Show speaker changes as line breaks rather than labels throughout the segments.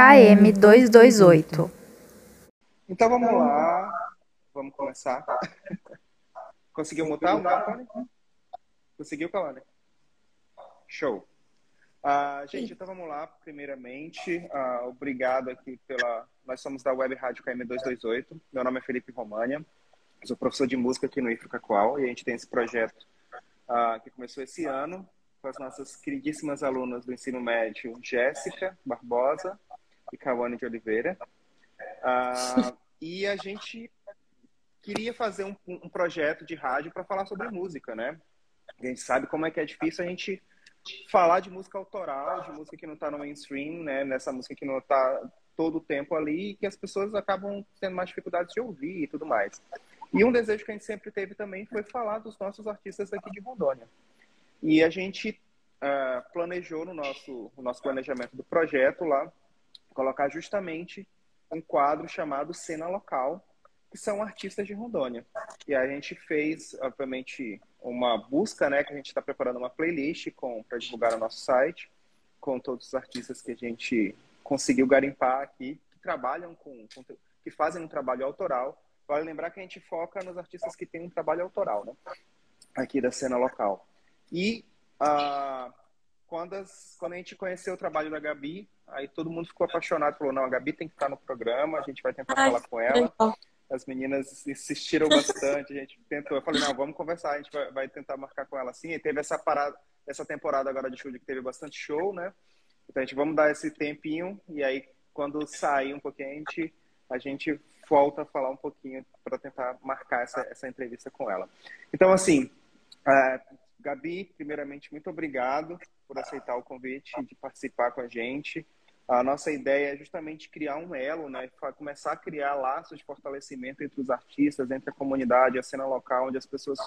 KM228.
Então vamos lá, vamos começar. Conseguiu mutar o microfone? Conseguiu, Kalane? Show. Uh, gente, então vamos lá. Primeiramente, uh, obrigado aqui pela. Nós somos da Web Rádio KM228. Meu nome é Felipe România. Sou professor de música aqui no IFRCACUAL e a gente tem esse projeto uh, que começou esse ano com as nossas queridíssimas alunas do ensino médio, Jéssica Barbosa e Cauane de Oliveira. Uh, e a gente queria fazer um, um projeto de rádio para falar sobre música, né? A gente sabe como é que é difícil a gente falar de música autoral, de música que não está no mainstream, né? Nessa música que não está todo o tempo ali e que as pessoas acabam tendo mais dificuldades de ouvir e tudo mais. E um desejo que a gente sempre teve também foi falar dos nossos artistas aqui de Rondônia. E a gente uh, planejou no nosso, no nosso planejamento do projeto lá, colocar justamente um quadro chamado Cena Local, que são artistas de Rondônia. E a gente fez, obviamente, uma busca, né, que a gente está preparando uma playlist para divulgar no nosso site, com todos os artistas que a gente conseguiu garimpar aqui, que trabalham com, com que fazem um trabalho autoral. Vale lembrar que a gente foca nos artistas que têm um trabalho autoral, né, aqui da cena local. E ah, quando, as, quando a gente conheceu o trabalho da Gabi, aí todo mundo ficou apaixonado, falou, não, a Gabi tem que estar no programa, a gente vai tentar Ai, falar com ela. Legal. As meninas insistiram bastante, a gente tentou, eu falei, não, vamos conversar, a gente vai, vai tentar marcar com ela assim. E teve essa parada, essa temporada agora de show que teve bastante show, né? Então a gente vamos dar esse tempinho e aí quando sair um pouquinho a gente, a gente volta a falar um pouquinho para tentar marcar essa, essa entrevista com ela. Então assim, é, Gabi, primeiramente, muito obrigado por aceitar o convite de participar com a gente. A nossa ideia é justamente criar um elo, né? Começar a criar laços de fortalecimento entre os artistas, entre a comunidade, a cena local, onde as pessoas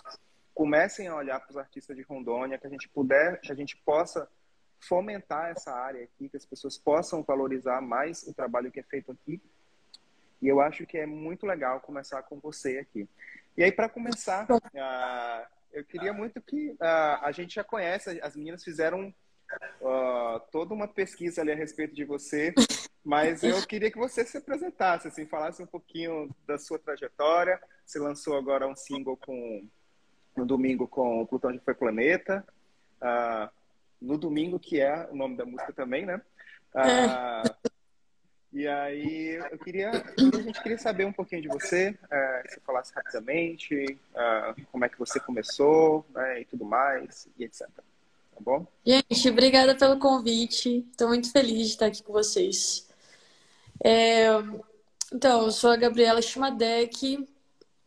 comecem a olhar para os artistas de Rondônia, que a gente puder, que a gente possa fomentar essa área aqui, que as pessoas possam valorizar mais o trabalho que é feito aqui. E eu acho que é muito legal começar com você aqui. E aí, para começar, uh, eu queria muito que uh, a gente já conhece, as meninas fizeram uh, toda uma pesquisa ali a respeito de você, mas eu queria que você se apresentasse, assim, falasse um pouquinho da sua trajetória. Você lançou agora um single com no domingo com o Plutão já foi planeta. Uh, no domingo, que é o nome da música também, né? Uh, e aí, eu queria, a gente queria saber um pouquinho de você, é, se falasse rapidamente, é, como é que você começou, né, e tudo mais, e etc. Tá bom?
Gente, obrigada pelo convite. Estou muito feliz de estar aqui com vocês. É, então, eu sou a Gabriela Shimadek.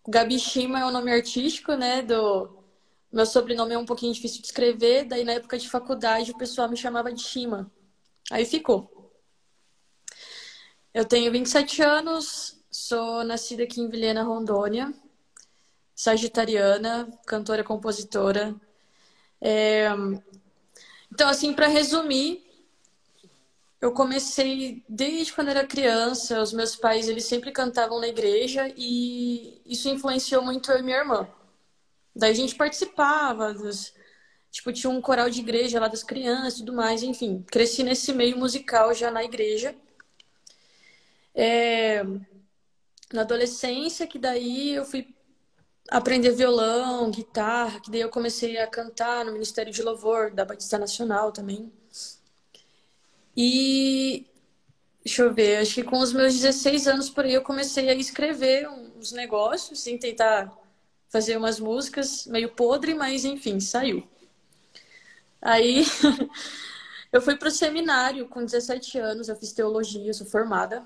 Gabi Shima é o nome artístico, né? Do meu sobrenome é um pouquinho difícil de escrever. Daí, na época de faculdade, o pessoal me chamava de Shima. Aí ficou. Eu tenho 27 anos, sou nascida aqui em Vilhena, Rondônia, sagitariana, cantora, compositora. É... Então, assim, para resumir, eu comecei desde quando era criança. Os meus pais, eles sempre cantavam na igreja e isso influenciou muito eu e minha irmã. Daí a gente participava dos... Tipo, tinha um coral de igreja lá das crianças e tudo mais, enfim. Cresci nesse meio musical já na igreja. É, na adolescência, que daí eu fui aprender violão, guitarra, que daí eu comecei a cantar no Ministério de Louvor da Batista Nacional também. E deixa eu ver, acho que com os meus 16 anos por aí eu comecei a escrever uns negócios, sem tentar fazer umas músicas meio podre, mas enfim, saiu. Aí eu fui para o seminário com 17 anos, eu fiz teologia, sou formada.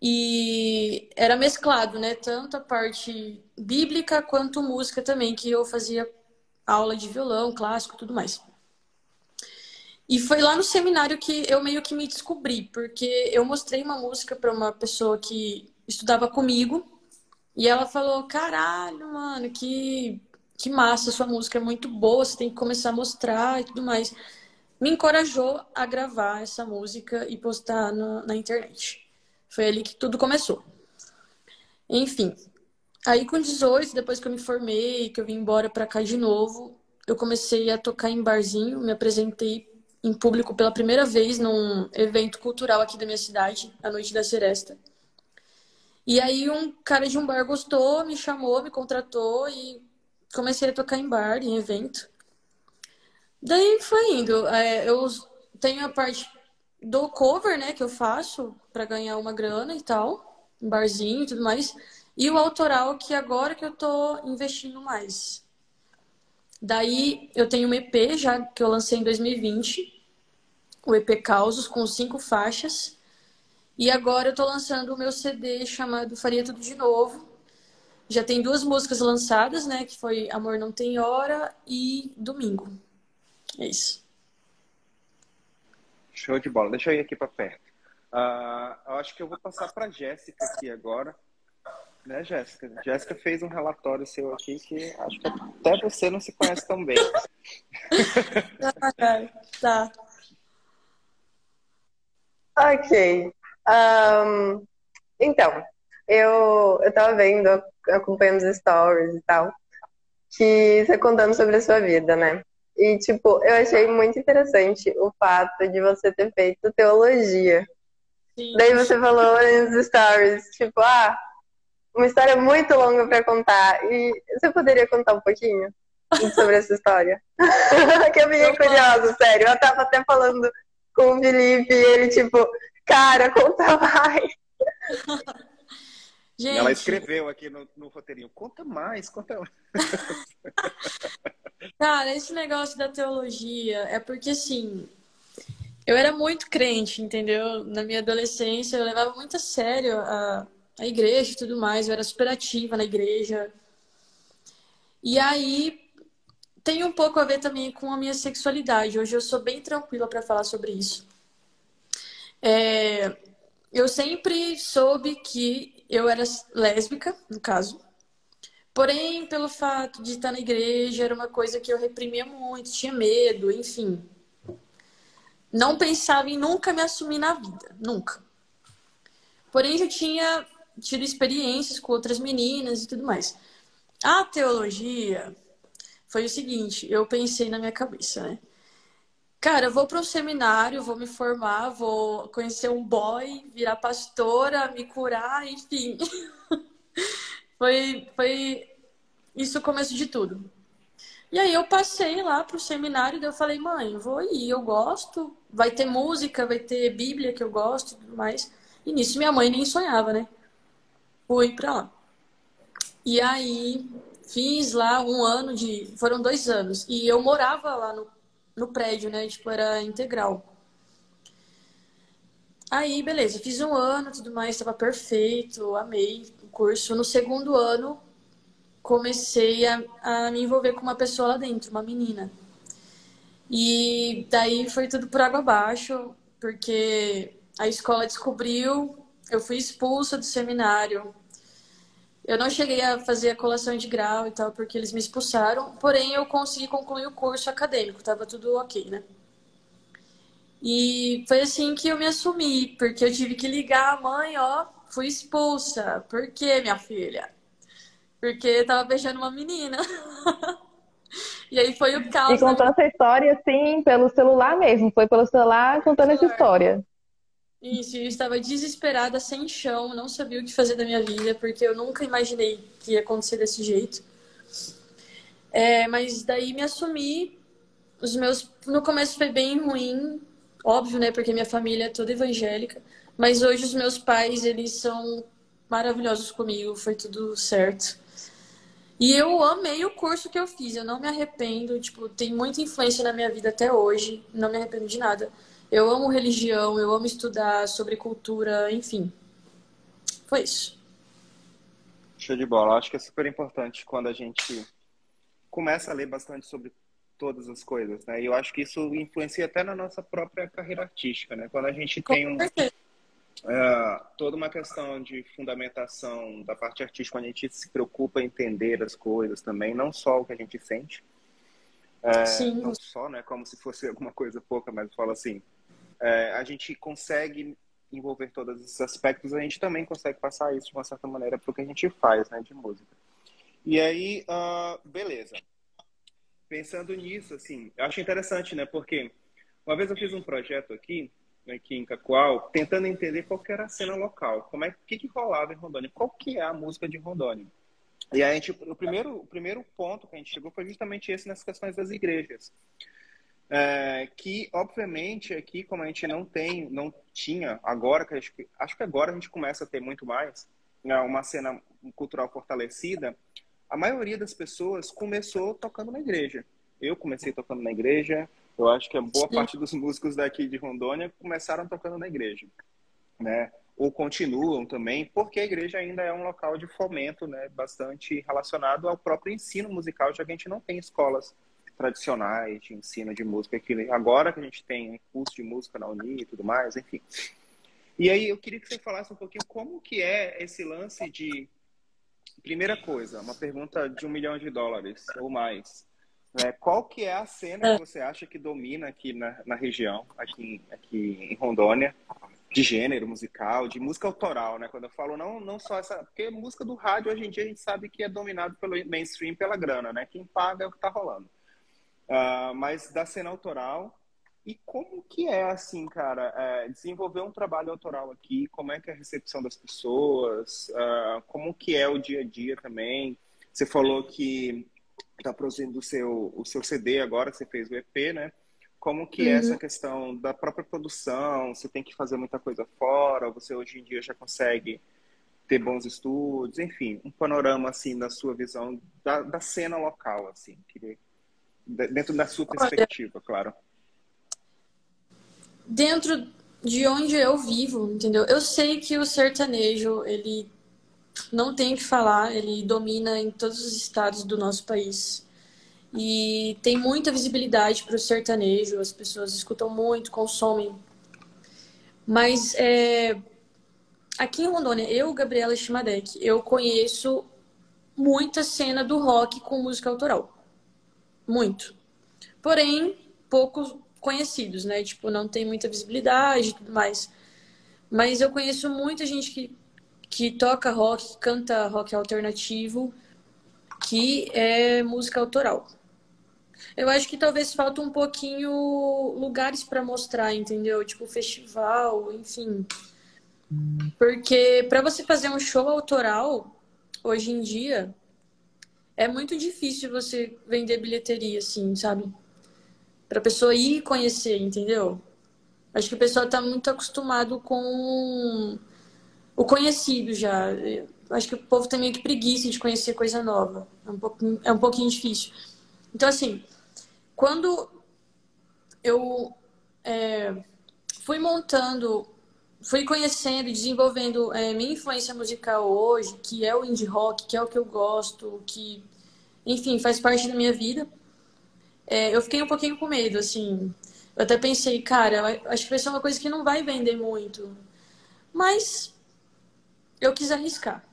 E era mesclado, né? Tanto a parte bíblica quanto música também, que eu fazia aula de violão, clássico tudo mais. E foi lá no seminário que eu meio que me descobri, porque eu mostrei uma música para uma pessoa que estudava comigo e ela falou: Caralho, mano, que, que massa, sua música é muito boa, você tem que começar a mostrar e tudo mais. Me encorajou a gravar essa música e postar no, na internet. Foi ali que tudo começou. Enfim, aí com 18, depois que eu me formei, que eu vim embora para cá de novo, eu comecei a tocar em barzinho, me apresentei em público pela primeira vez num evento cultural aqui da minha cidade, a Noite da Seresta. E aí um cara de um bar gostou, me chamou, me contratou e comecei a tocar em bar, em evento. Daí foi indo. É, eu tenho a parte do cover, né, que eu faço para ganhar uma grana e tal, um barzinho e tudo mais. E o autoral, que agora que eu tô investindo mais. Daí eu tenho um EP já que eu lancei em 2020, o EP Causos, com cinco faixas. E agora eu tô lançando o meu CD chamado Faria Tudo de Novo. Já tem duas músicas lançadas, né? Que foi Amor Não Tem Hora e Domingo. É isso.
Show de bola. Deixa eu ir aqui para perto. Uh, eu acho que eu vou passar para Jéssica aqui agora. Né, Jéssica? Jéssica fez um relatório seu aqui que acho que até você não se conhece tão bem.
tá.
Ok. Um, então, eu, eu tava vendo, acompanhando os stories e tal, que você contando sobre a sua vida, né? E, tipo, eu achei muito interessante o fato de você ter feito teologia. Sim. Daí você falou nos stories, tipo, ah, uma história muito longa para contar. E você poderia contar um pouquinho sobre essa história? que eu fiquei curiosa, sério. Eu tava até falando com o Felipe e ele, tipo, cara, conta mais.
Gente... Ela escreveu aqui no, no roteirinho, conta mais, conta mais.
Cara, esse negócio da teologia é porque, assim, eu era muito crente, entendeu? Na minha adolescência, eu levava muito a sério a, a igreja e tudo mais, eu era super ativa na igreja. E aí, tem um pouco a ver também com a minha sexualidade. Hoje eu sou bem tranquila para falar sobre isso. É, eu sempre soube que eu era lésbica, no caso. Porém, pelo fato de estar na igreja, era uma coisa que eu reprimia muito, tinha medo, enfim. Não pensava em nunca me assumir na vida, nunca. Porém, já tinha tido experiências com outras meninas e tudo mais. A teologia foi o seguinte, eu pensei na minha cabeça, né? Cara, eu vou para um seminário, vou me formar, vou conhecer um boy, virar pastora, me curar, enfim. Foi, foi isso o começo de tudo. E aí eu passei lá pro seminário e eu falei, mãe, vou ir, eu gosto, vai ter música, vai ter Bíblia que eu gosto e tudo mais. E nisso minha mãe nem sonhava, né? Fui pra lá. E aí fiz lá um ano de. Foram dois anos. E eu morava lá no, no prédio, né? Tipo, era integral. Aí, beleza, fiz um ano, tudo mais, estava perfeito, amei curso. No segundo ano, comecei a, a me envolver com uma pessoa lá dentro, uma menina. E daí foi tudo por água abaixo, porque a escola descobriu, eu fui expulsa do seminário. Eu não cheguei a fazer a colação de grau e tal, porque eles me expulsaram, porém eu consegui concluir o curso acadêmico, tava tudo ok, né? E foi assim que eu me assumi, porque eu tive que ligar a mãe, ó, fui expulsa. Por quê, minha filha? Porque tava beijando uma menina. e aí foi o caos.
E contou essa história, assim, pelo celular mesmo. Foi pelo celular contando essa história.
Isso, eu estava desesperada, sem chão, não sabia o que fazer da minha vida, porque eu nunca imaginei que ia acontecer desse jeito. É, mas daí me assumi. Os meus. No começo foi bem ruim, óbvio, né? Porque minha família é toda evangélica. Mas hoje os meus pais, eles são maravilhosos comigo, foi tudo certo. E eu amei o curso que eu fiz, eu não me arrependo, tipo, tem muita influência na minha vida até hoje, não me arrependo de nada. Eu amo religião, eu amo estudar sobre cultura, enfim. Foi isso.
Show de bola. Acho que é super importante quando a gente começa a ler bastante sobre todas as coisas, né? E eu acho que isso influencia até na nossa própria carreira artística, né? Quando a gente tem um, é, toda uma questão de fundamentação da parte artística, a gente se preocupa em entender as coisas também, não só o que a gente sente, é, Sim. não só, né, como se fosse alguma coisa pouca, mas eu falo assim, é, a gente consegue envolver todos esses aspectos, a gente também consegue passar isso de uma certa maneira para o que a gente faz, né, de música. E aí, uh, beleza. Pensando nisso, assim, eu acho interessante, né, porque Uma vez eu fiz um projeto aqui, aqui em Cacoal, tentando entender qual que era a cena local, como é que, que rolava em Rondônia, qual que é a música de Rondônia. E a gente, o primeiro, o primeiro ponto que a gente chegou foi justamente esse nas questões das igrejas. É, que, obviamente, aqui, como a gente não tem, não tinha, agora, que gente, acho que agora a gente começa a ter muito mais, né, uma cena cultural fortalecida, a maioria das pessoas começou tocando na igreja. Eu comecei tocando na igreja, eu acho que a boa Sim. parte dos músicos daqui de Rondônia começaram tocando na igreja, né? Ou continuam também, porque a igreja ainda é um local de fomento, né? Bastante relacionado ao próprio ensino musical, já que a gente não tem escolas tradicionais de ensino de música aqui. Agora que a gente tem curso de música na Uni e tudo mais, enfim. E aí eu queria que você falasse um pouquinho como que é esse lance de primeira coisa, uma pergunta de um milhão de dólares ou mais. É, qual que é a cena que você acha que domina aqui na, na região, aqui, aqui em Rondônia, de gênero musical, de música autoral, né? Quando eu falo não, não só essa, porque música do rádio hoje em dia a gente sabe que é dominado pelo mainstream, pela grana, né? Quem paga é o que tá rolando. Uh, mas da cena autoral e como que é assim, cara, é, desenvolver um trabalho autoral aqui? Como é que é a recepção das pessoas? Uh, como que é o dia a dia também? Você falou que está produzindo o seu, o seu CD agora, você fez o EP, né? Como que uhum. é essa questão da própria produção? Você tem que fazer muita coisa fora? Você hoje em dia já consegue ter bons estudos? Enfim, um panorama, assim, da sua visão da, da cena local, assim. Queria, dentro da sua perspectiva, Olha, claro.
Dentro de onde eu vivo, entendeu? Eu sei que o sertanejo, ele não tem o que falar, ele domina em todos os estados do nosso país. E tem muita visibilidade para o sertanejo, as pessoas escutam muito, consomem. Mas é, aqui em Rondônia, eu, Gabriela Chimadec, eu conheço muita cena do rock com música autoral. Muito. Porém, poucos conhecidos, né? Tipo, não tem muita visibilidade e tudo mais. Mas eu conheço muita gente que que toca rock, canta rock alternativo, que é música autoral. Eu acho que talvez falta um pouquinho lugares para mostrar, entendeu? Tipo festival, enfim. Porque para você fazer um show autoral, hoje em dia, é muito difícil você vender bilheteria, assim, sabe? Pra pessoa ir conhecer, entendeu? Acho que o pessoal tá muito acostumado com o conhecido já. Acho que o povo tem meio que preguiça de conhecer coisa nova. É um pouquinho, é um pouquinho difícil. Então, assim, quando eu é, fui montando, fui conhecendo e desenvolvendo é, minha influência musical hoje, que é o indie rock, que é o que eu gosto, que, enfim, faz parte da minha vida, é, eu fiquei um pouquinho com medo, assim. Eu até pensei, cara, acho que vai ser uma coisa que não vai vender muito. Mas eu quis arriscar.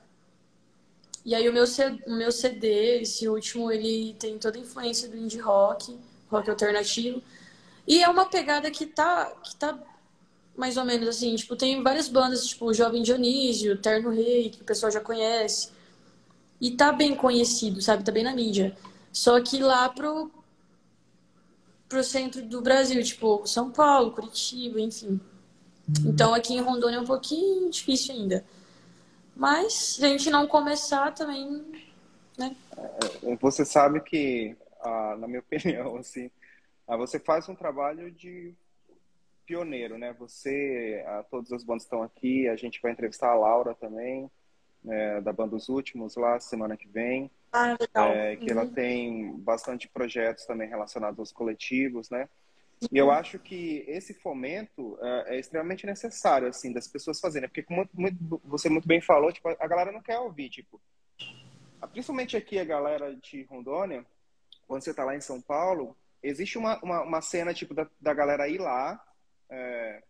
E aí o meu, o meu CD, esse último, ele tem toda a influência do indie rock, rock alternativo. E é uma pegada que tá, que tá mais ou menos assim, tipo, tem várias bandas, tipo, Jovem Dionísio, Terno Rei, que o pessoal já conhece. E tá bem conhecido, sabe? Tá bem na mídia. Só que lá pro, pro centro do Brasil, tipo, São Paulo, Curitiba, enfim. Uhum. Então aqui em Rondônia é um pouquinho difícil ainda. Mas se a gente não começar também, né?
É, você sabe que, na minha opinião, assim, você faz um trabalho de pioneiro, né? Você, todas as bandas estão aqui, a gente vai entrevistar a Laura também, né, da banda Os Últimos lá semana que vem.
Ah, legal.
É, que uhum. ela tem bastante projetos também relacionados aos coletivos, né? E eu acho que esse fomento é, é extremamente necessário, assim, das pessoas fazerem. Porque, como muito, você muito bem falou, tipo, a galera não quer ouvir, tipo... Principalmente aqui, a galera de Rondônia, quando você tá lá em São Paulo, existe uma, uma, uma cena, tipo, da, da galera ir lá, é,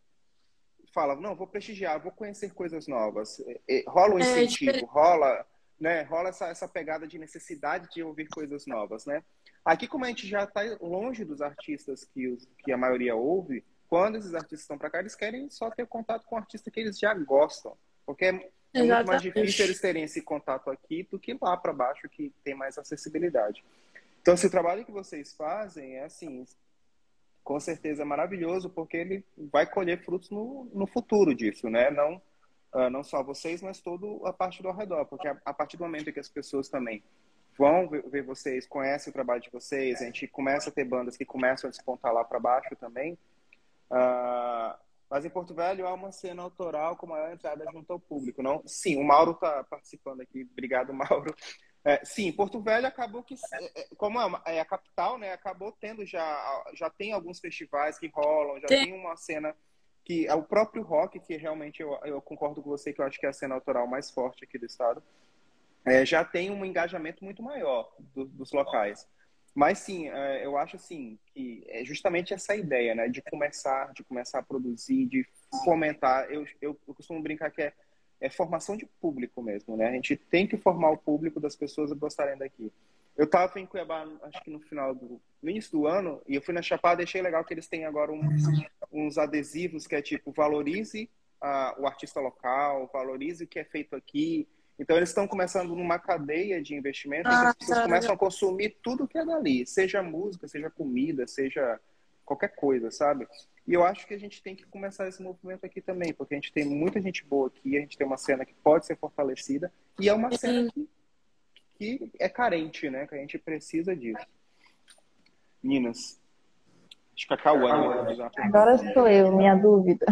fala, não, vou prestigiar, vou conhecer coisas novas. E, rola um é, incentivo, é, rola, né, rola essa, essa pegada de necessidade de ouvir coisas novas, né? Aqui, como a gente já está longe dos artistas que, os, que a maioria ouve, quando esses artistas estão para cá, eles querem só ter contato com o artista que eles já gostam. Porque é, é muito mais difícil eles terem esse contato aqui do que lá para baixo, que tem mais acessibilidade. Então, esse trabalho que vocês fazem é assim, com certeza é maravilhoso, porque ele vai colher frutos no, no futuro disso, né? Não, uh, não só vocês, mas toda a parte do ao redor, porque a, a partir do momento que as pessoas também vão ver, vocês, conhecem o trabalho de vocês, a gente começa a ter bandas que começam a despontar lá para baixo também. Uh, mas em Porto Velho há uma cena autoral com maior entrada junto ao público. Não? Sim, o Mauro está participando aqui. Obrigado, Mauro. É, sim, Porto Velho acabou que, é, é, como é, é, a capital, né, acabou tendo já, já tem alguns festivais que rolam, já tem, tem uma cena que é o próprio rock, que realmente eu, eu concordo com você que eu acho que é a cena autoral mais forte aqui do estado, é, já tem um engajamento muito maior do, dos locais. Mas sim, é, eu acho assim que é justamente essa ideia, né, de começar, de começar a produzir, de fomentar. Eu, eu, eu costumo brincar que é, é, formação de público mesmo, né? A gente tem que formar o público das pessoas a gostarem daqui. Eu estava em Cuiabá, acho que no final do no início do ano, e eu fui na Chapada, achei legal que eles têm agora uns, uns adesivos que é tipo valorize uh, o artista local, valorize o que é feito aqui. Então, eles estão começando numa cadeia de investimento ah, as pessoas começam a consumir tudo que é dali, seja música, seja comida, seja qualquer coisa, sabe? E eu acho que a gente tem que começar esse movimento aqui também, porque a gente tem muita gente boa aqui, a gente tem uma cena que pode ser fortalecida, e é uma cena que, que é carente, né? Que a gente precisa disso. Meninas, acho que a Cauã...
Agora sou eu, minha dúvida.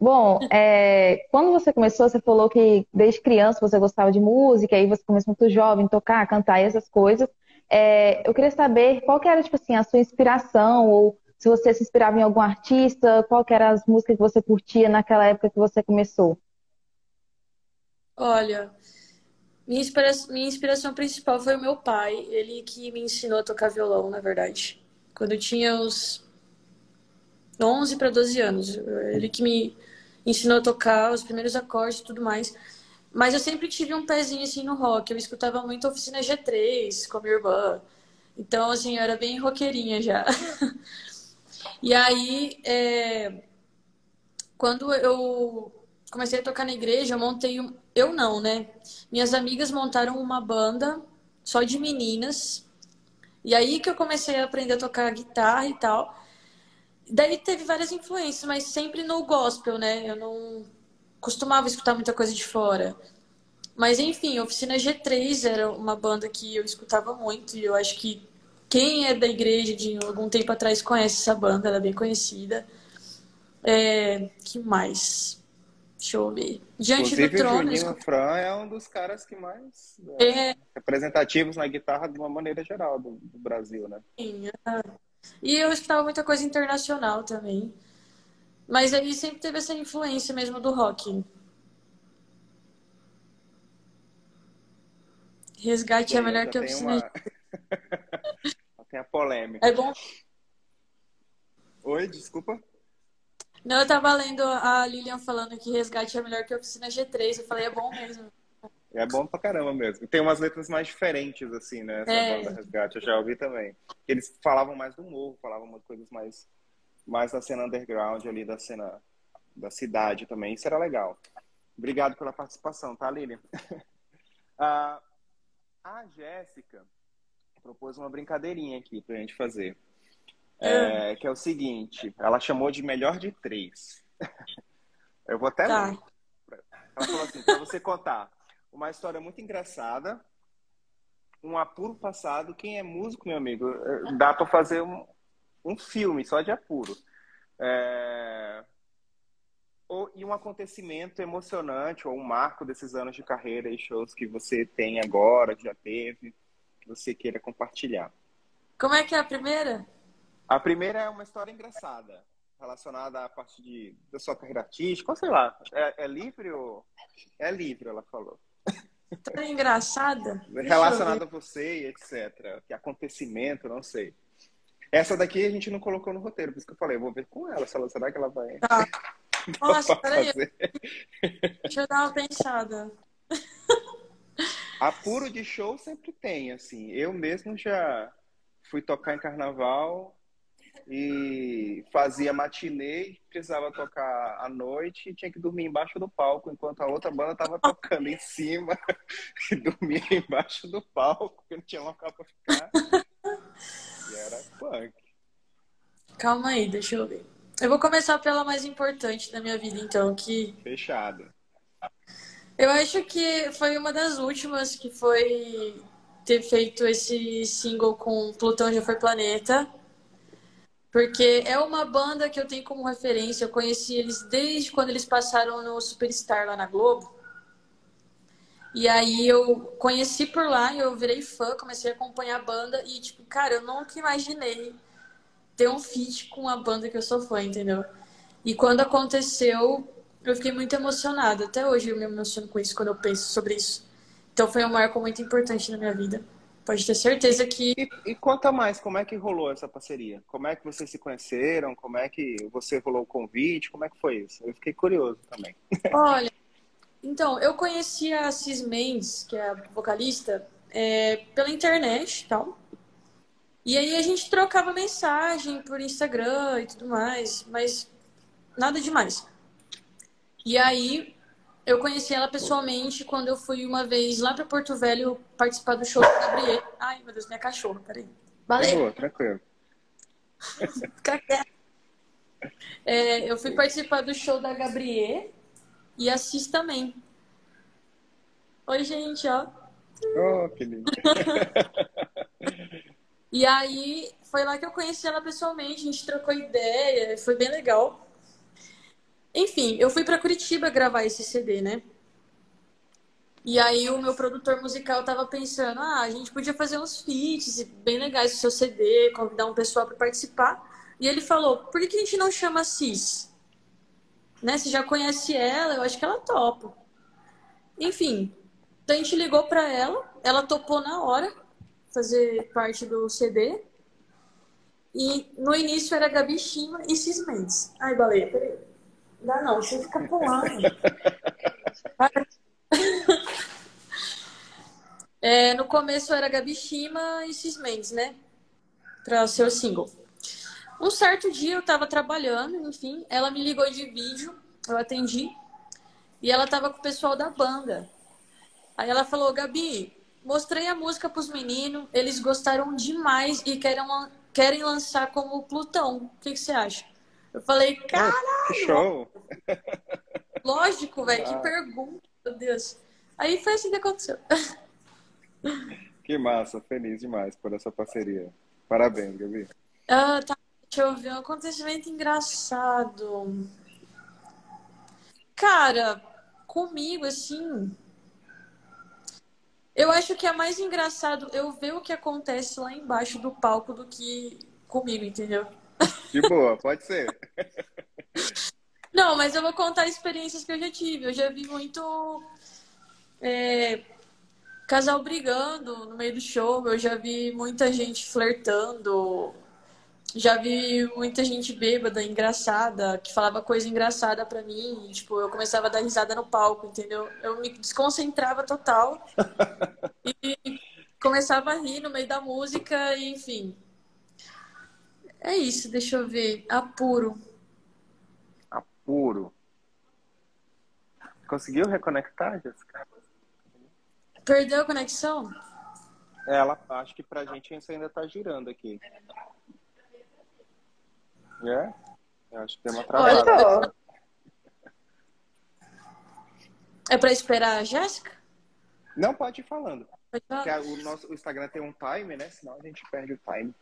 Bom, é, quando você começou, você falou que desde criança você gostava de música, aí você começou muito jovem, tocar, cantar e essas coisas. É, eu queria saber qual que era, tipo assim, a sua inspiração, ou se você se inspirava em algum artista, qual que eram as músicas que você curtia naquela época que você começou?
Olha, minha inspiração, minha inspiração principal foi o meu pai, ele que me ensinou a tocar violão, na verdade. Quando eu tinha uns 11 para 12 anos. Ele que me ensinou a tocar os primeiros acordes e tudo mais. Mas eu sempre tive um pezinho assim no rock. Eu escutava muito Oficina G3 com a minha irmã. Então, assim, eu era bem roqueirinha já. e aí, é... quando eu comecei a tocar na igreja, eu montei um... Eu não, né? Minhas amigas montaram uma banda só de meninas. E aí que eu comecei a aprender a tocar guitarra e tal. Daí teve várias influências, mas sempre no gospel, né? Eu não costumava escutar muita coisa de fora. Mas enfim, Oficina G3 era uma banda que eu escutava muito e eu acho que quem é da igreja de algum tempo atrás conhece essa banda, ela é bem conhecida. É, que mais? Deixa eu ver.
Diante Inclusive, do trono. O Juninho Fran é um dos caras que mais é, é... representativos na guitarra de uma maneira geral do, do Brasil, né?
Sim, é. E eu escutava muita coisa internacional também. Mas aí sempre teve essa influência mesmo do rock. Resgate é melhor que oficina. Uma...
tem a polêmica.
É bom.
Oi, desculpa.
Não, eu tava lendo a Lilian falando que resgate é melhor que oficina G3. Eu falei, é bom mesmo.
É bom pra caramba mesmo. Tem umas letras mais diferentes, assim, né? Essa é. banda Resgate, eu já ouvi também. Eles falavam mais do morro, falavam de coisas mais, mais da cena underground ali, da cena da cidade também. Isso era legal. Obrigado pela participação, tá, Lilian? ah, a Jéssica propôs uma brincadeirinha aqui pra gente fazer. É, que é o seguinte, ela chamou de melhor de três. Eu vou até tá. ler. Ela falou assim, pra você contar uma história muito engraçada, um apuro passado. Quem é músico, meu amigo, eh, dá para fazer um, um filme só de apuro. É... Ou, e um acontecimento emocionante, ou um marco desses anos de carreira e shows que você tem agora, que já teve, que você queira compartilhar.
Como é que é a primeira?
A primeira é uma história engraçada, relacionada à parte de, da sua carreira artística, ou sei lá, é, é livre ou... É livre, ela falou.
Tão engraçada.
Relacionado a você e etc. Que acontecimento, não sei. Essa daqui a gente não colocou no roteiro, por isso que eu falei, eu vou ver com ela, ela será que ela vai. Tá.
Nossa, peraí. Deixa eu dar uma pensada.
Apuro de show sempre tem, assim. Eu mesmo já fui tocar em carnaval e fazia matinê, precisava tocar à noite e tinha que dormir embaixo do palco, enquanto a outra banda estava tocando em cima e dormia embaixo do palco, porque não tinha local para ficar. E era punk.
Calma aí, deixa eu ver. Eu vou começar pela mais importante da minha vida, então, que.
Fechado.
Eu acho que foi uma das últimas que foi ter feito esse single com Plutão já foi planeta. Porque é uma banda que eu tenho como referência. Eu conheci eles desde quando eles passaram no Superstar lá na Globo. E aí eu conheci por lá, eu virei fã, comecei a acompanhar a banda e, tipo, cara, eu nunca imaginei ter um feat com a banda que eu sou fã, entendeu? E quando aconteceu, eu fiquei muito emocionada. Até hoje eu me emociono com isso quando eu penso sobre isso. Então foi um marco muito importante na minha vida. Pode ter certeza que.
E, e, conta mais, como é que rolou essa parceria? Como é que vocês se conheceram? Como é que você rolou o convite? Como é que foi isso? Eu fiquei curioso também.
Olha, então, eu conheci a Cis Mendes, que é a vocalista, é, pela internet e tal. E aí a gente trocava mensagem por Instagram e tudo mais, mas nada demais. E aí eu conheci ela pessoalmente quando eu fui uma vez lá para Porto Velho participar do show da Gabriel. Ai, meu Deus, minha cachorra, peraí.
Valeu. Tranquilo.
é, eu fui participar do show da Gabriel e Assis também. Oi, gente, ó.
Oh, que lindo.
e aí, foi lá que eu conheci ela pessoalmente, a gente trocou ideia, foi bem legal. Enfim, eu fui para Curitiba gravar esse CD, né? E aí o meu produtor musical tava pensando, ah, a gente podia fazer uns feats bem legais no seu CD, convidar um pessoal para participar. E ele falou, por que a gente não chama Cis? Né? Você já conhece ela, eu acho que ela topa. Enfim, então a gente ligou para ela, ela topou na hora fazer parte do CD. E no início era Gabi Chima e Cis Mendes. Ai, baleia, peraí. Dá não, você fica pulando. é, no começo era Gabi Shima e Cis Mendes, né? Para o seu single. Um certo dia eu tava trabalhando, enfim, ela me ligou de vídeo, eu atendi, e ela tava com o pessoal da banda. Aí ela falou, Gabi, mostrei a música pros meninos, eles gostaram demais e querem, querem lançar como Plutão. O que, que você acha? Eu falei, caralho!
Que show!
Lógico, velho, que ah. pergunta, meu Deus. Aí foi assim que aconteceu.
Que massa, feliz demais por essa parceria. Parabéns, Gabi.
Ah, tá. Deixa eu ver, um acontecimento engraçado. Cara, comigo, assim. Eu acho que é mais engraçado eu ver o que acontece lá embaixo do palco do que comigo, entendeu?
De boa, pode ser.
Não, mas eu vou contar experiências que eu já tive. Eu já vi muito é, casal brigando no meio do show. Eu já vi muita gente flertando. Já vi muita gente bêbada, engraçada, que falava coisa engraçada pra mim. E, tipo, eu começava a dar risada no palco, entendeu? Eu me desconcentrava total. e começava a rir no meio da música, e, enfim. É isso, deixa eu ver. Apuro.
Apuro. Conseguiu reconectar, Jessica?
Perdeu a conexão?
Ela, acho que pra gente isso ainda tá girando aqui. É? Eu acho que tem uma travada.
É pra esperar a Jéssica?
Não, pode ir falando. Porque o nosso o Instagram tem um time, né? Senão a gente perde o time.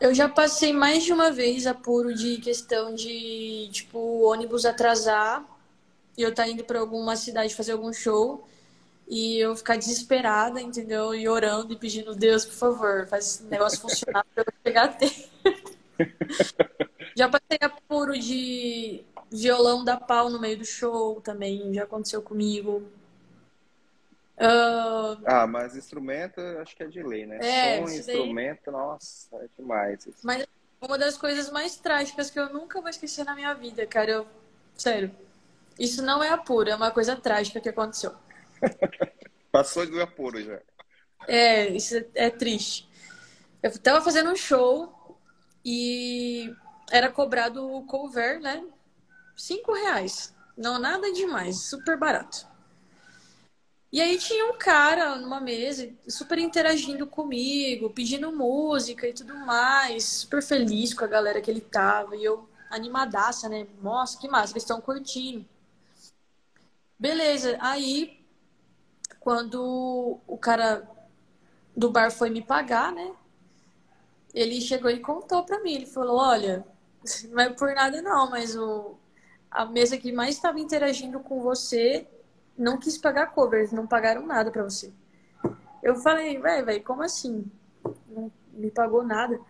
Eu já passei mais de uma vez apuro de questão de, tipo, ônibus atrasar e eu estar tá indo para alguma cidade fazer algum show e eu ficar desesperada, entendeu? E orando e pedindo, Deus, por favor, faz esse negócio funcionar para eu chegar a tempo. já passei apuro de violão da pau no meio do show também, já aconteceu comigo.
Uh... Ah, mas instrumento acho que é de lei, né?
É,
Som, instrumento, daí... nossa, é demais. Isso.
Mas uma das coisas mais trágicas que eu nunca vou esquecer na minha vida, cara. Eu... Sério. Isso não é apuro, é uma coisa trágica que aconteceu.
Passou do apuro já.
É, isso é, é triste. Eu tava fazendo um show e era cobrado o cover, né? Cinco reais. Não nada demais, super barato. E aí tinha um cara numa mesa, super interagindo comigo, pedindo música e tudo mais, super feliz com a galera que ele tava. E eu animadaça, né? Nossa, que massa, eles estão curtindo. Beleza, aí quando o cara do bar foi me pagar, né? Ele chegou e contou pra mim. Ele falou: Olha, não é por nada não, mas o, a mesa que mais estava interagindo com você não quis pagar covers, não pagaram nada para você. Eu falei, velho, velho, como assim? Não me pagou nada.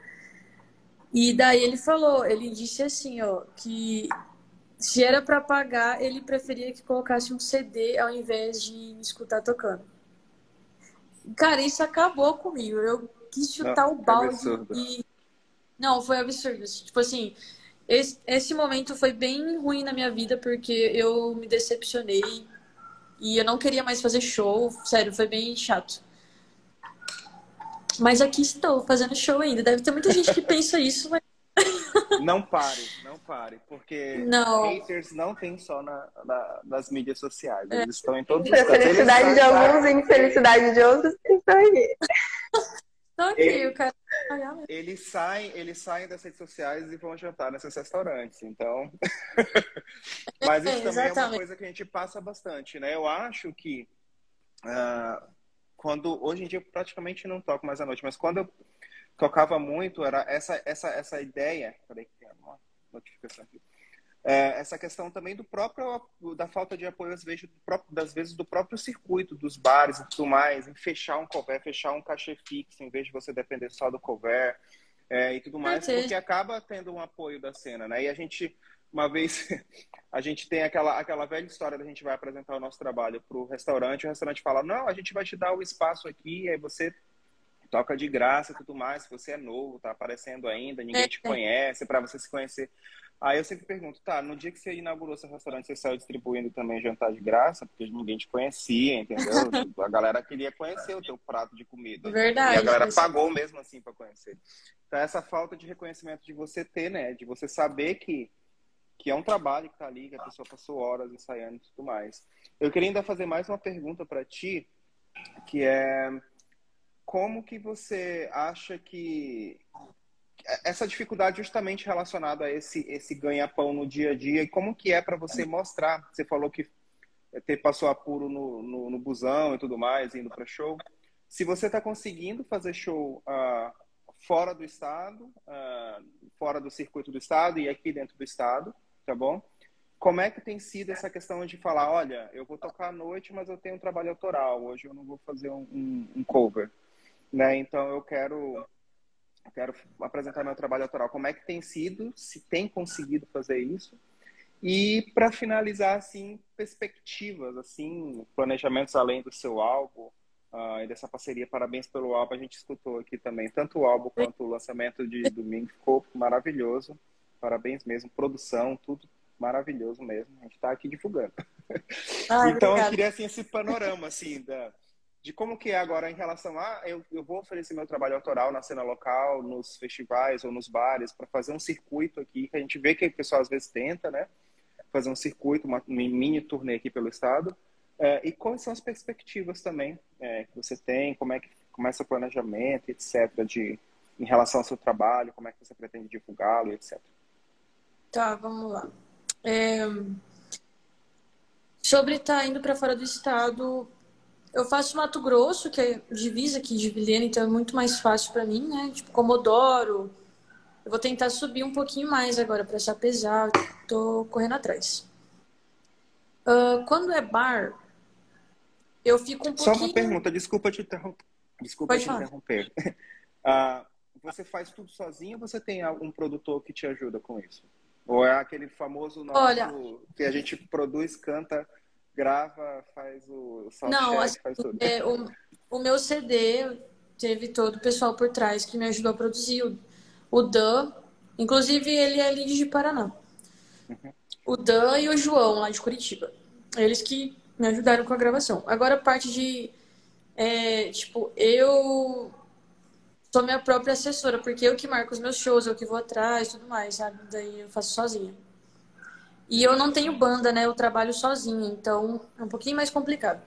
E daí ele falou, ele disse assim, ó, que se era para pagar, ele preferia que colocasse um CD ao invés de escutar tocando. Cara, isso acabou comigo. Eu quis chutar não, o balde e não, foi absurdo. Tipo assim, esse, esse momento foi bem ruim na minha vida porque eu me decepcionei e eu não queria mais fazer show. Sério, foi bem chato. Mas aqui estou, fazendo show ainda. Deve ter muita gente que pensa isso, mas.
Não pare, não pare, porque
não.
haters não tem só na, na, nas mídias sociais, eles é. estão em todos
os
cantos.
Felicidade de alguns e infelicidade de outros, estão aí.
Estão aqui, o cara.
Eles saem, eles saem das redes sociais e vão jantar nesses restaurantes, então. Mas isso também é uma coisa que a gente passa bastante, né? Eu acho que uh, quando hoje em dia eu praticamente não toco mais à noite, mas quando eu tocava muito era essa essa essa ideia. Peraí que tem uma notificação aqui. É, essa questão também do próprio da falta de apoio às vezes do próprio, das vezes do próprio circuito dos bares e tudo mais em fechar um cover fechar um cachê fixo em vez de você depender só do cover é, e tudo mais porque acaba tendo um apoio da cena né? E a gente uma vez a gente tem aquela aquela velha história da gente vai apresentar o nosso trabalho para o restaurante o restaurante fala não a gente vai te dar o espaço aqui aí você toca de graça e tudo mais se você é novo tá aparecendo ainda ninguém te é. conhece para você se conhecer Aí eu sempre pergunto, tá, no dia que você inaugurou seu restaurante, você saiu distribuindo também jantar de graça, porque ninguém te conhecia, entendeu? A galera queria conhecer o teu prato de comida.
Verdade.
E a galera pagou mesmo assim para conhecer. Então essa falta de reconhecimento de você ter, né, de você saber que que é um trabalho que tá ali, que a pessoa passou horas ensaiando e tudo mais. Eu queria ainda fazer mais uma pergunta para ti, que é como que você acha que essa dificuldade justamente relacionada a esse esse ganha-pão no dia a dia e como que é para você mostrar? Você falou que ter passou apuro no, no, no busão e tudo mais, indo para show. Se você está conseguindo fazer show uh, fora do estado, uh, fora do circuito do estado e aqui dentro do estado, tá bom? Como é que tem sido essa questão de falar, olha, eu vou tocar à noite, mas eu tenho um trabalho autoral, hoje eu não vou fazer um, um, um cover, né? Então eu quero quero apresentar meu trabalho autoral. Como é que tem sido? Se tem conseguido fazer isso? E para finalizar, assim, perspectivas, assim, planejamentos além do seu álbum uh, e dessa parceria. Parabéns pelo álbum. A gente escutou aqui também tanto o álbum quanto o lançamento de domingo ficou maravilhoso. Parabéns mesmo, produção, tudo maravilhoso mesmo. A gente está aqui divulgando.
Ai,
então
obrigada.
eu queria assim esse panorama assim da de como que é agora em relação a eu, eu vou oferecer meu trabalho autoral na cena local, nos festivais ou nos bares para fazer um circuito aqui que a gente vê que o pessoal às vezes tenta, né? Fazer um circuito, uma, mini turnê aqui pelo estado. É, e quais são as perspectivas também é, que você tem? Como é que começa o planejamento, etc. De em relação ao seu trabalho, como é que você pretende divulgá-lo, etc.
Tá, vamos lá. É... Sobre estar tá indo para fora do estado, eu faço Mato Grosso, que é divisa aqui de Vilhena, então é muito mais fácil para mim, né? Tipo, Comodoro. Eu vou tentar subir um pouquinho mais agora para se apesar. Tô correndo atrás. Uh, quando é bar, eu fico um pouquinho...
Só uma pergunta, desculpa te interromper. Desculpa Pode te falar. interromper. Uh, você faz tudo sozinho ou você tem algum produtor que te ajuda com isso? Ou é aquele famoso nosso Olha, que a gente produz, canta grava, faz o
Não,
faz tudo.
É, o, o meu CD teve todo o pessoal por trás que me ajudou a produzir. O, o Dan, inclusive ele é ali de Paraná. Uhum. O Dan e o João, lá de Curitiba. Eles que me ajudaram com a gravação. Agora a parte de. É, tipo, eu sou minha própria assessora, porque eu que marco os meus shows, eu que vou atrás tudo mais, sabe? Daí eu faço sozinha. E eu não tenho banda, né? Eu trabalho sozinha, então é um pouquinho mais complicado.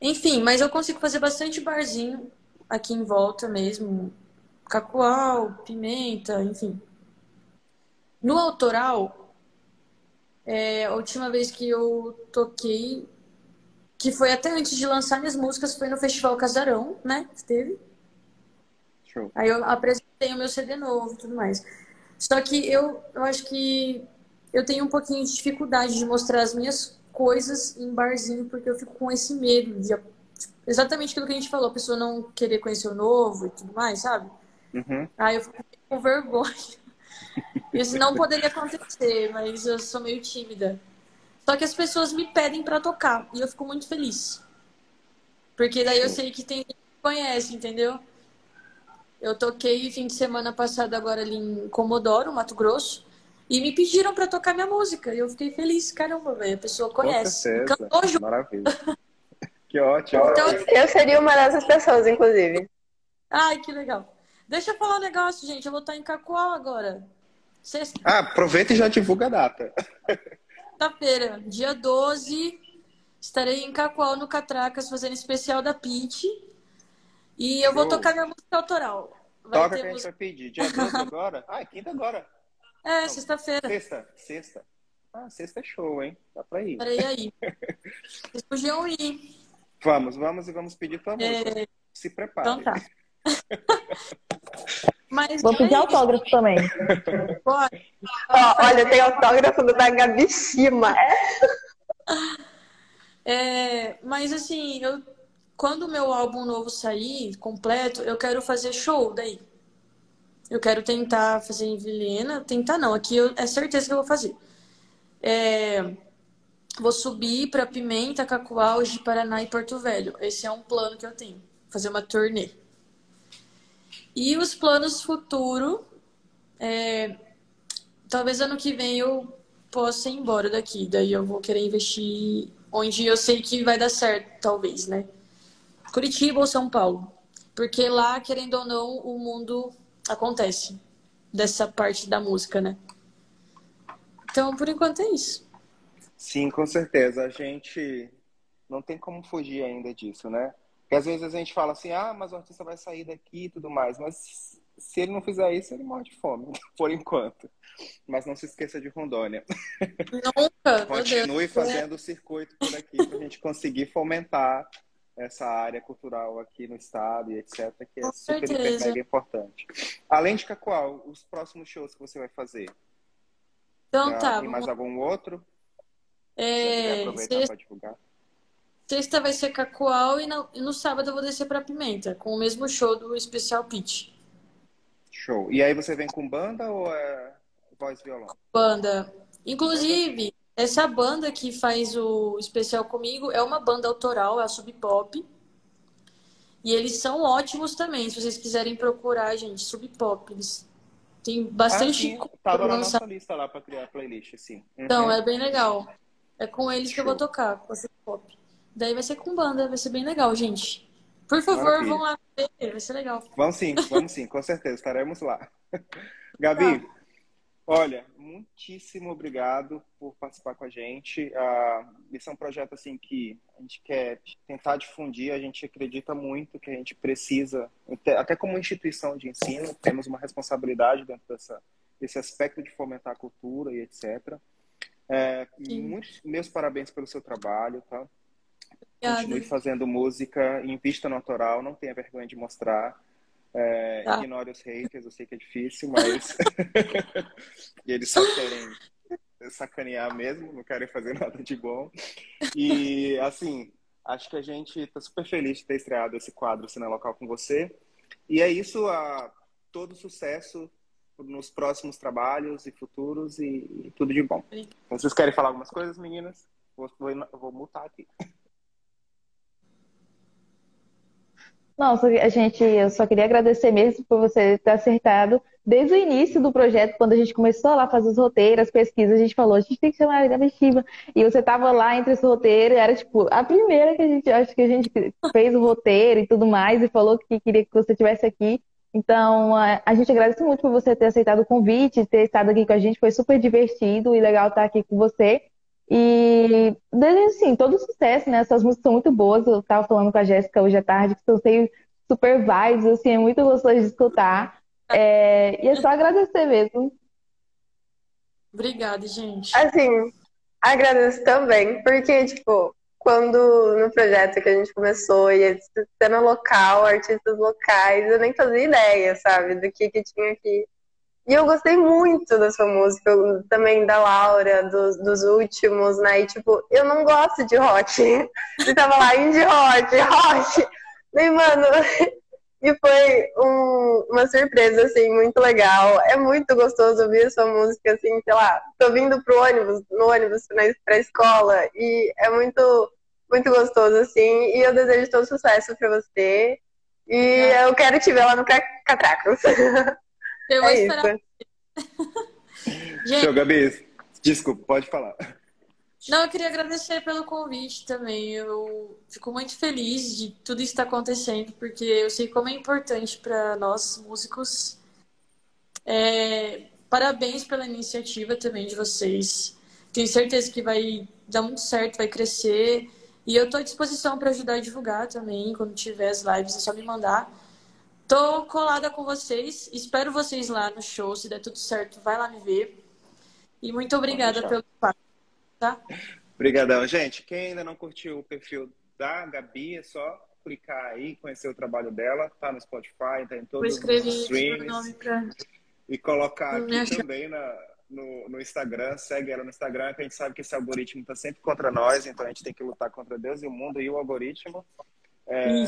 Enfim, mas eu consigo fazer bastante barzinho aqui em volta mesmo. Cacoal, pimenta, enfim. No autoral, é, a última vez que eu toquei, que foi até antes de lançar minhas músicas, foi no Festival Casarão, né? Teve. Show. Aí eu apresentei o meu CD novo e tudo mais. Só que eu, eu acho que eu tenho um pouquinho de dificuldade de mostrar as minhas coisas em barzinho, porque eu fico com esse medo de exatamente aquilo que a gente falou, a pessoa não querer conhecer o novo e tudo mais, sabe? Uhum. Aí eu fico com vergonha. Isso não poderia acontecer, mas eu sou meio tímida. Só que as pessoas me pedem para tocar e eu fico muito feliz. Porque daí eu sei que tem gente que conhece, entendeu? Eu toquei fim de semana passado agora ali em Comodoro, Mato Grosso. E me pediram para tocar minha música. E eu fiquei feliz, caramba, velho. A pessoa conhece.
Com certeza. Maravilha. que ótimo.
Então, eu seria uma dessas pessoas, inclusive.
Ai, que legal. Deixa eu falar um negócio, gente. Eu vou estar em Cacoal agora.
Sexta... Ah, aproveita e já divulga a data.
Sexta-feira, dia 12, estarei em Cacoal, no Catracas, fazendo especial da Pit. E eu vou tocar minha música autoral.
Vai Toca que a gente vai pedir. Dia 12 agora? Ah, é quinta agora.
É, sexta-feira.
Sexta, sexta. Ah, sexta é show, hein? Dá pra ir.
Peraí aí. Vocês podiam ir.
Vamos, vamos e vamos pedir tua música. É... Se prepare.
Então tá.
Mas Vou pedir autógrafo também.
Pode. Oh, olha, tem autógrafo da Gabi Shima.
É, mas assim, eu, quando o meu álbum novo sair completo, eu quero fazer show daí. Eu quero tentar fazer em Vilhena. Tentar não, aqui eu, é certeza que eu vou fazer. É, vou subir para Pimenta, Cacoal, Paraná e Porto Velho. Esse é um plano que eu tenho. Fazer uma turnê. E os planos futuro, é, talvez ano que vem eu possa ir embora daqui. Daí eu vou querer investir onde eu sei que vai dar certo, talvez, né? Curitiba ou São Paulo. Porque lá, querendo ou não, o mundo acontece dessa parte da música, né? Então, por enquanto é isso.
Sim, com certeza. A gente não tem como fugir ainda disso, né? Porque às vezes a gente fala assim, ah, mas o artista vai sair daqui e tudo mais, mas se ele não fizer isso, ele morre de fome, por enquanto. Mas não se esqueça de Rondônia.
Nunca!
Continue fazendo o circuito por aqui para a gente conseguir fomentar essa área cultural aqui no estado e etc, que é Com super certeza. mega importante. Além de Cacoal, os próximos shows que você vai fazer?
Então Já tá.
Tem mais algum outro?
É, aproveitar para divulgar. Sexta vai ser Cacoal e no, e no sábado eu vou descer para Pimenta, com o mesmo show do especial Pitch.
Show. E aí você vem com banda ou é voz e violão?
Banda. Inclusive, essa banda que faz o especial comigo é uma banda autoral, é a Sub Pop. E eles são ótimos também, se vocês quiserem procurar, gente, Sub Pop. Eles têm bastante.
Ah, Tava na nossa lista lá para criar a playlist, sim.
Uhum. Então, é bem legal. É com eles Show. que eu vou tocar, com a Sub Pop. Daí vai ser com banda, vai ser bem legal, gente. Por favor, Maravilha. vão lá ver, vai ser legal.
Vamos sim, vamos sim, com certeza, estaremos lá. Gabi, tá. Olha, muitíssimo obrigado por participar com a gente. Uh, esse é um projeto assim que a gente quer tentar difundir, a gente acredita muito que a gente precisa, até como instituição de ensino, temos uma responsabilidade dentro dessa, desse aspecto de fomentar a cultura e etc. É, muitos meus parabéns pelo seu trabalho, tá? Obrigada. Continue fazendo música, invista no autoral, não tenha vergonha de mostrar. É, tá. Ignore os haters, eu sei que é difícil, mas eles só querem sacanear mesmo, não querem fazer nada de bom. E, assim, acho que a gente está super feliz de ter estreado esse quadro Cine Local com você. E é isso, a todo sucesso nos próximos trabalhos e futuros e, e tudo de bom. Então, vocês querem falar algumas coisas, meninas? Vou, vou, vou mutar aqui.
Não, a gente, eu só queria agradecer mesmo por você ter acertado desde o início do projeto, quando a gente começou lá a fazer os roteiros, as pesquisas, a gente falou, a gente tem que chamar a Gabi Shiva. E você estava lá entre esse roteiro, era tipo a primeira que a gente, acho que a gente fez o roteiro e tudo mais, e falou que queria que você estivesse aqui. Então, a gente agradece muito por você ter aceitado o convite, ter estado aqui com a gente, foi super divertido e legal estar aqui com você. E desde assim, todo sucesso, né? Essas músicas são muito boas. Eu tava falando com a Jéssica hoje à tarde, que são super vibes, assim, é muito gostoso de escutar. É... E é só agradecer mesmo.
Obrigada, gente.
Assim, agradeço também, porque, tipo, quando no projeto que a gente começou, ia cena local, artistas locais, eu nem fazia ideia, sabe, do que, que tinha aqui. E eu gostei muito da sua música, também da Laura, dos, dos últimos, né? E tipo, eu não gosto de rock. Você tava lá, indie rock, rock. E, mano, e foi um, uma surpresa, assim, muito legal. É muito gostoso ouvir a sua música, assim, sei lá, tô vindo pro ônibus, no ônibus pra escola, e é muito, muito gostoso, assim, e eu desejo todo sucesso pra você. E eu quero te ver lá no Catracos.
Eu vou é esperar.
Gente, Show, Gabi. Desculpa, pode falar.
Não, eu queria agradecer pelo convite também. Eu fico muito feliz de tudo isso estar acontecendo, porque eu sei como é importante para nós, músicos. É, parabéns pela iniciativa também de vocês. Tenho certeza que vai dar muito certo, vai crescer. E eu estou à disposição para ajudar a divulgar também. Quando tiver as lives, é só me mandar. Tô colada com vocês. Espero vocês lá no show. Se der tudo certo, vai lá me ver. E muito obrigada pelo espaço tá?
Obrigadão. Gente, quem ainda não curtiu o perfil da Gabi, é só clicar aí, conhecer o trabalho dela. Tá no Spotify, tá em todos os streams. Pra... E colocar aqui também na, no, no, Instagram, segue ela no Instagram, que a gente sabe que esse algoritmo está sempre contra nós, então a gente tem que lutar contra Deus e o mundo e o algoritmo. É,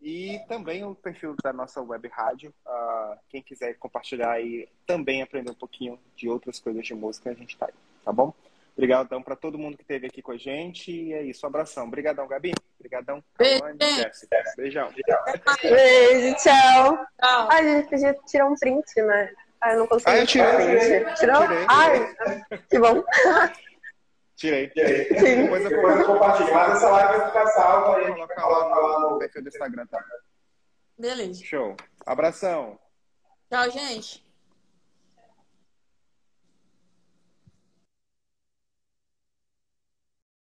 e também o perfil da nossa web rádio. Uh, quem quiser compartilhar e também aprender um pouquinho de outras coisas de música, a gente tá aí, tá bom? Obrigadão para todo mundo que esteve aqui com a gente. E é isso, abração. Obrigadão, Gabi. Obrigadão, Beijão.
Beijo, tchau. tchau. Ai, a gente podia tirar um print, né? Ai, eu não consegui. Ah, eu
tirei.
Print. Tirou? Tirei. Ai, que bom.
Tirei. tirei. Sim. Depois eu vou compartilhar. Essa live vai ficar salva aí. Colocar lá no perfil do Instagram, tá?
Beleza.
Show. Abração.
Tchau, gente.